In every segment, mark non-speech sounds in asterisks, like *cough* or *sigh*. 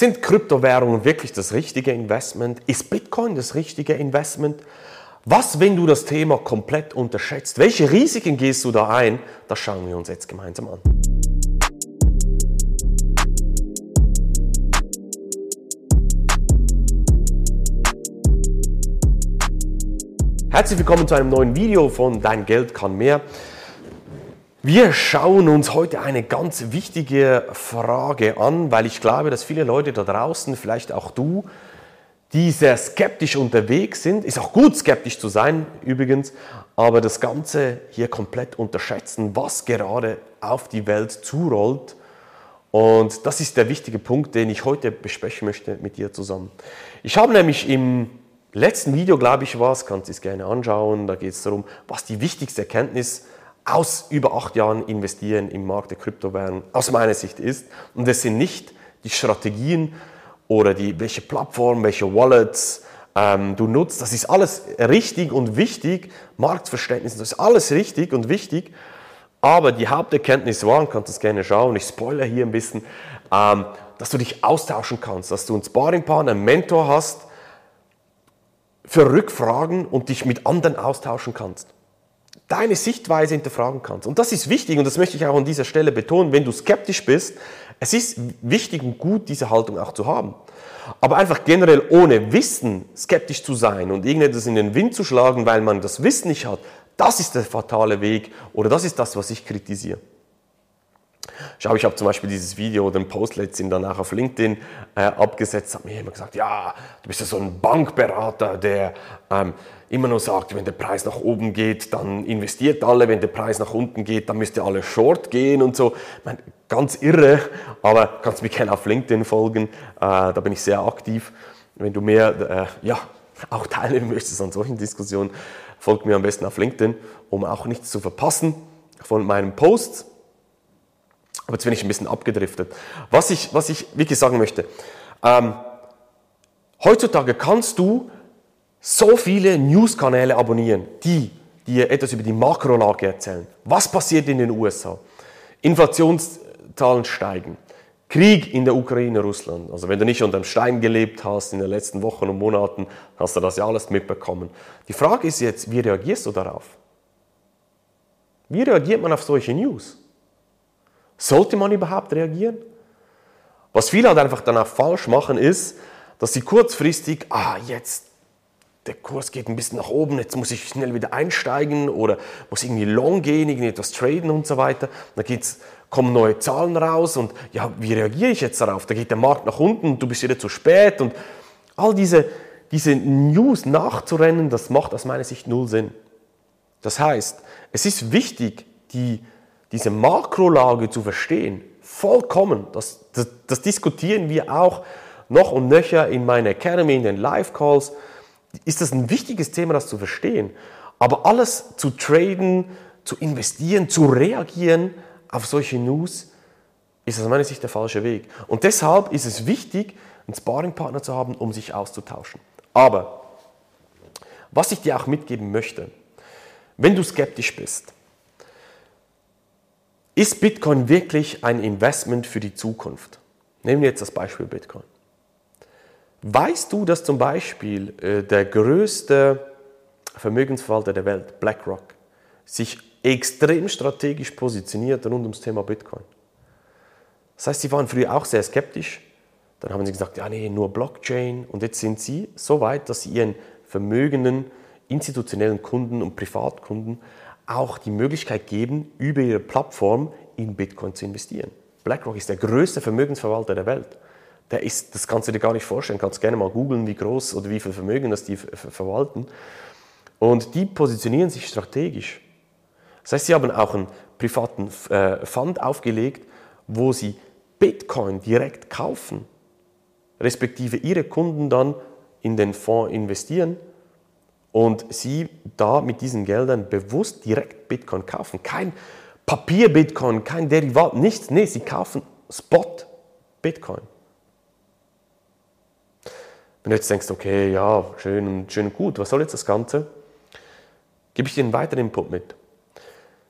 Sind Kryptowährungen wirklich das richtige Investment? Ist Bitcoin das richtige Investment? Was, wenn du das Thema komplett unterschätzt? Welche Risiken gehst du da ein? Das schauen wir uns jetzt gemeinsam an. Herzlich willkommen zu einem neuen Video von Dein Geld kann mehr. Wir schauen uns heute eine ganz wichtige Frage an, weil ich glaube, dass viele Leute da draußen, vielleicht auch du, die sehr skeptisch unterwegs sind, ist auch gut skeptisch zu sein übrigens, aber das Ganze hier komplett unterschätzen, was gerade auf die Welt zurollt. Und das ist der wichtige Punkt, den ich heute besprechen möchte mit dir zusammen. Ich habe nämlich im letzten Video, glaube ich, was, kannst du es gerne anschauen, da geht es darum, was die wichtigste Erkenntnis ist aus über acht Jahren investieren im Markt der Kryptowährungen aus meiner Sicht ist. Und es sind nicht die Strategien oder die, welche Plattform, welche Wallets ähm, du nutzt. Das ist alles richtig und wichtig. Marktverständnis, das ist alles richtig und wichtig. Aber die Haupterkenntnis war, und kannst es gerne schauen, ich spoilere hier ein bisschen, ähm, dass du dich austauschen kannst, dass du einen Sparringpartner, einen Mentor hast für Rückfragen und dich mit anderen austauschen kannst deine Sichtweise hinterfragen kannst. Und das ist wichtig und das möchte ich auch an dieser Stelle betonen, wenn du skeptisch bist, es ist wichtig und gut, diese Haltung auch zu haben. Aber einfach generell ohne Wissen skeptisch zu sein und irgendetwas in den Wind zu schlagen, weil man das Wissen nicht hat, das ist der fatale Weg oder das ist das, was ich kritisiere. Schau, ich habe zum Beispiel dieses Video ein Post letztens danach auf LinkedIn äh, abgesetzt, hat mir jemand gesagt, ja, du bist ja so ein Bankberater, der ähm, immer nur sagt, wenn der Preis nach oben geht, dann investiert alle, wenn der Preis nach unten geht, dann müsst ihr alle short gehen und so. Ich meine, ganz irre, aber kannst mich gerne auf LinkedIn folgen, äh, da bin ich sehr aktiv. Wenn du mehr, äh, ja, auch teilnehmen möchtest an solchen Diskussionen, folgt mir am besten auf LinkedIn, um auch nichts zu verpassen von meinen Posts. Aber jetzt bin ich ein bisschen abgedriftet. Was ich, was ich wirklich sagen möchte, ähm, heutzutage kannst du so viele News-Kanäle abonnieren, die dir etwas über die Makrolage erzählen. Was passiert in den USA? Inflationszahlen steigen. Krieg in der Ukraine, Russland. Also wenn du nicht unter dem Stein gelebt hast in den letzten Wochen und Monaten, hast du das ja alles mitbekommen. Die Frage ist jetzt, wie reagierst du darauf? Wie reagiert man auf solche News? Sollte man überhaupt reagieren? Was viele halt einfach danach falsch machen, ist, dass sie kurzfristig, ah, jetzt der Kurs geht ein bisschen nach oben, jetzt muss ich schnell wieder einsteigen oder muss irgendwie long gehen, irgendwie etwas traden und so weiter. Dann geht's, kommen neue Zahlen raus und ja, wie reagiere ich jetzt darauf? Da geht der Markt nach unten du bist wieder zu spät und all diese, diese News nachzurennen, das macht aus meiner Sicht null Sinn. Das heißt, es ist wichtig, die, diese Makrolage zu verstehen, vollkommen. Das, das, das diskutieren wir auch noch und nöcher in meiner Academy, in den Live-Calls ist das ein wichtiges Thema, das zu verstehen. Aber alles zu traden, zu investieren, zu reagieren auf solche News, ist aus meiner Sicht der falsche Weg. Und deshalb ist es wichtig, einen Sparringpartner zu haben, um sich auszutauschen. Aber was ich dir auch mitgeben möchte, wenn du skeptisch bist, ist Bitcoin wirklich ein Investment für die Zukunft? Nehmen wir jetzt das Beispiel Bitcoin. Weißt du, dass zum Beispiel äh, der größte Vermögensverwalter der Welt, BlackRock, sich extrem strategisch positioniert rund ums Thema Bitcoin? Das heißt, sie waren früher auch sehr skeptisch. Dann haben sie gesagt, ja, nee, nur Blockchain. Und jetzt sind sie so weit, dass sie ihren vermögenden institutionellen Kunden und Privatkunden auch die Möglichkeit geben, über ihre Plattform in Bitcoin zu investieren. BlackRock ist der größte Vermögensverwalter der Welt der ist, das kannst du dir gar nicht vorstellen. Kannst gerne mal googeln, wie groß oder wie viel Vermögen das die verwalten. Und die positionieren sich strategisch. Das heißt, sie haben auch einen privaten äh, Fund aufgelegt, wo sie Bitcoin direkt kaufen, respektive ihre Kunden dann in den Fonds investieren und sie da mit diesen Geldern bewusst direkt Bitcoin kaufen. Kein Papier-Bitcoin, kein Derivat, nichts. Nee, sie kaufen Spot-Bitcoin. Wenn du jetzt denkst, okay, ja, schön und schön gut, was soll jetzt das Ganze? Gebe ich dir einen weiteren Input mit.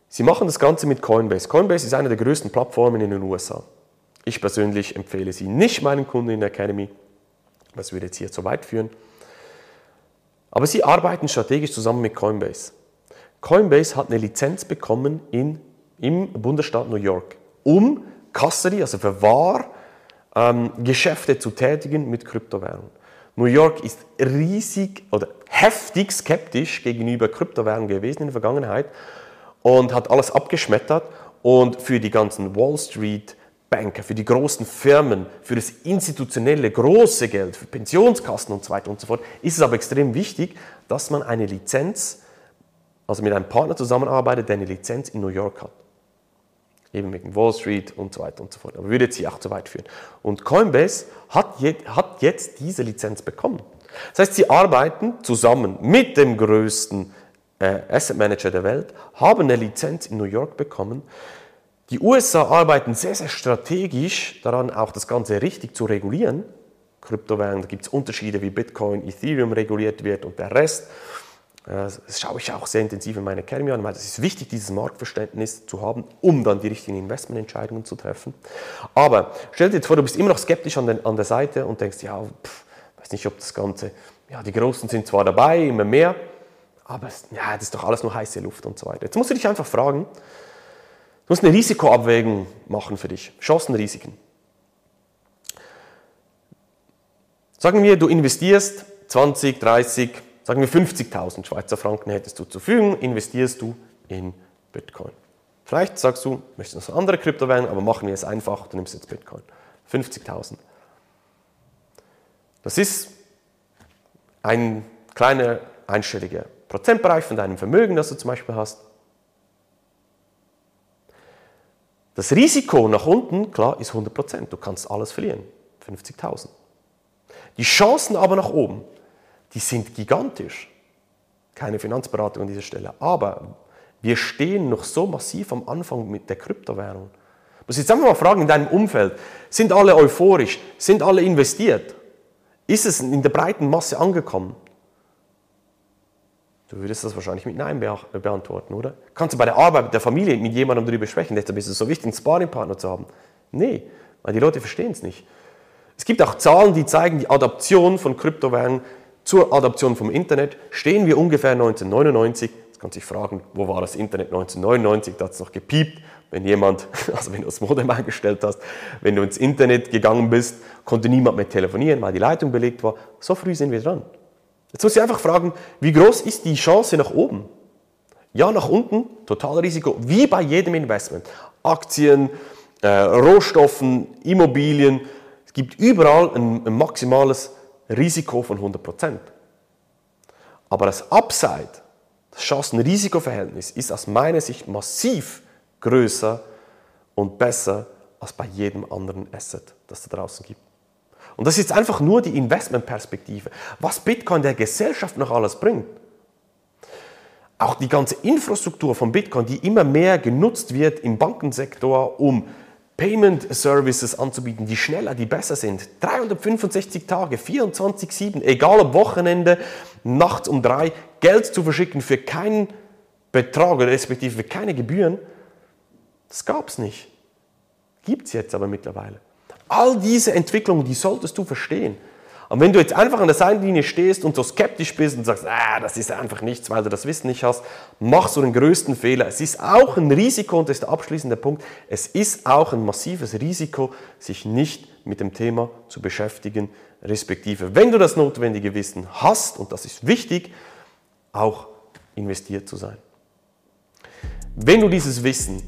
Sie machen das Ganze mit Coinbase. Coinbase ist eine der größten Plattformen in den USA. Ich persönlich empfehle sie nicht meinen Kunden in der Academy. Das würde jetzt hier zu weit führen. Aber sie arbeiten strategisch zusammen mit Coinbase. Coinbase hat eine Lizenz bekommen in, im Bundesstaat New York, um Custody, also Verwahr, ähm, Geschäfte zu tätigen mit Kryptowährungen. New York ist riesig oder heftig skeptisch gegenüber Kryptowährungen gewesen in der Vergangenheit und hat alles abgeschmettert und für die ganzen Wall Street Banker, für die großen Firmen, für das institutionelle große Geld, für Pensionskassen und so weiter und so fort, ist es aber extrem wichtig, dass man eine Lizenz, also mit einem Partner zusammenarbeitet, der eine Lizenz in New York hat. Eben wegen Wall Street und so weiter und so fort. Aber würde jetzt hier auch zu weit führen. Und Coinbase hat, je, hat jetzt diese Lizenz bekommen. Das heißt, sie arbeiten zusammen mit dem größten äh, Asset Manager der Welt, haben eine Lizenz in New York bekommen, die USA arbeiten sehr, sehr strategisch daran, auch das Ganze richtig zu regulieren. Kryptowährungen, da gibt es Unterschiede, wie Bitcoin, Ethereum reguliert wird und der Rest. Äh, das schaue ich auch sehr intensiv in meiner Academy an, weil es ist wichtig, dieses Marktverständnis zu haben, um dann die richtigen Investmententscheidungen zu treffen. Aber stell dir jetzt vor, du bist immer noch skeptisch an, den, an der Seite und denkst, ja, pff, weiß nicht, ob das Ganze, ja, die Großen sind zwar dabei, immer mehr, aber ja, das ist doch alles nur heiße Luft und so weiter. Jetzt musst du dich einfach fragen, musst eine Risikoabwägung machen für dich. Chancen, Risiken. Sagen wir, du investierst 20, 30, sagen wir 50.000 Schweizer Franken hättest du zur Verfügung, investierst du in Bitcoin. Vielleicht sagst du, möchtest noch andere Kryptowährungen, aber machen wir es einfach, du nimmst jetzt Bitcoin. 50.000. Das ist ein kleiner einstelliger Prozentbereich von deinem Vermögen, das du zum Beispiel hast. Das Risiko nach unten, klar, ist 100%. Du kannst alles verlieren. 50.000. Die Chancen aber nach oben, die sind gigantisch. Keine Finanzberatung an dieser Stelle. Aber wir stehen noch so massiv am Anfang mit der Kryptowährung. Ich muss jetzt einfach mal fragen in deinem Umfeld, sind alle euphorisch? Sind alle investiert? Ist es in der breiten Masse angekommen? Du würdest das wahrscheinlich mit Nein beantworten, oder? Kannst du bei der Arbeit, mit der Familie, mit jemandem darüber sprechen, deshalb ist es so wichtig, einen Sparringpartner zu haben? Nee, weil die Leute verstehen es nicht. Es gibt auch Zahlen, die zeigen, die Adaption von Kryptowährungen zur Adaption vom Internet stehen wir ungefähr 1999. Jetzt kannst du dich fragen, wo war das Internet 1999? Da hat es noch gepiept. Wenn jemand, *laughs* also wenn du das Modem eingestellt hast, wenn du ins Internet gegangen bist, konnte niemand mehr telefonieren, weil die Leitung belegt war. So früh sind wir dran. Jetzt muss ich einfach fragen, wie groß ist die Chance nach oben? Ja, nach unten, Totalrisiko, wie bei jedem Investment. Aktien, äh, Rohstoffen, Immobilien. Es gibt überall ein, ein maximales Risiko von 100%. Aber das Upside, das Chancen-Risiko-Verhältnis ist aus meiner Sicht massiv größer und besser als bei jedem anderen Asset, das da draußen gibt. Und das ist einfach nur die Investmentperspektive. Was Bitcoin der Gesellschaft noch alles bringt. Auch die ganze Infrastruktur von Bitcoin, die immer mehr genutzt wird im Bankensektor, um Payment Services anzubieten, die schneller, die besser sind. 365 Tage, 24-7, egal ob Wochenende, nachts um drei, Geld zu verschicken für keinen Betrag oder respektive für keine Gebühren. Das gab es nicht. Gibt es jetzt aber mittlerweile. All diese Entwicklungen, die solltest du verstehen. Und wenn du jetzt einfach an der Seitenlinie stehst und so skeptisch bist und sagst, ah, das ist einfach nichts, weil du das Wissen nicht hast, machst du den größten Fehler. Es ist auch ein Risiko, und das ist der abschließende Punkt, es ist auch ein massives Risiko, sich nicht mit dem Thema zu beschäftigen, respektive, wenn du das notwendige Wissen hast, und das ist wichtig, auch investiert zu sein. Wenn du dieses Wissen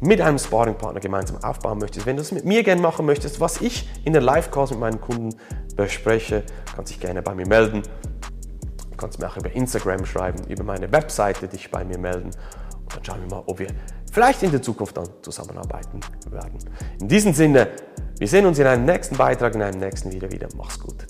mit einem Sparringpartner gemeinsam aufbauen möchtest, wenn du es mit mir gerne machen möchtest, was ich in der Live-Calls mit meinen Kunden bespreche, kannst dich gerne bei mir melden. Du kannst mir auch über Instagram schreiben, über meine Webseite dich bei mir melden. Und dann schauen wir mal, ob wir vielleicht in der Zukunft dann zusammenarbeiten werden. In diesem Sinne, wir sehen uns in einem nächsten Beitrag, in einem nächsten Video wieder. Mach's gut.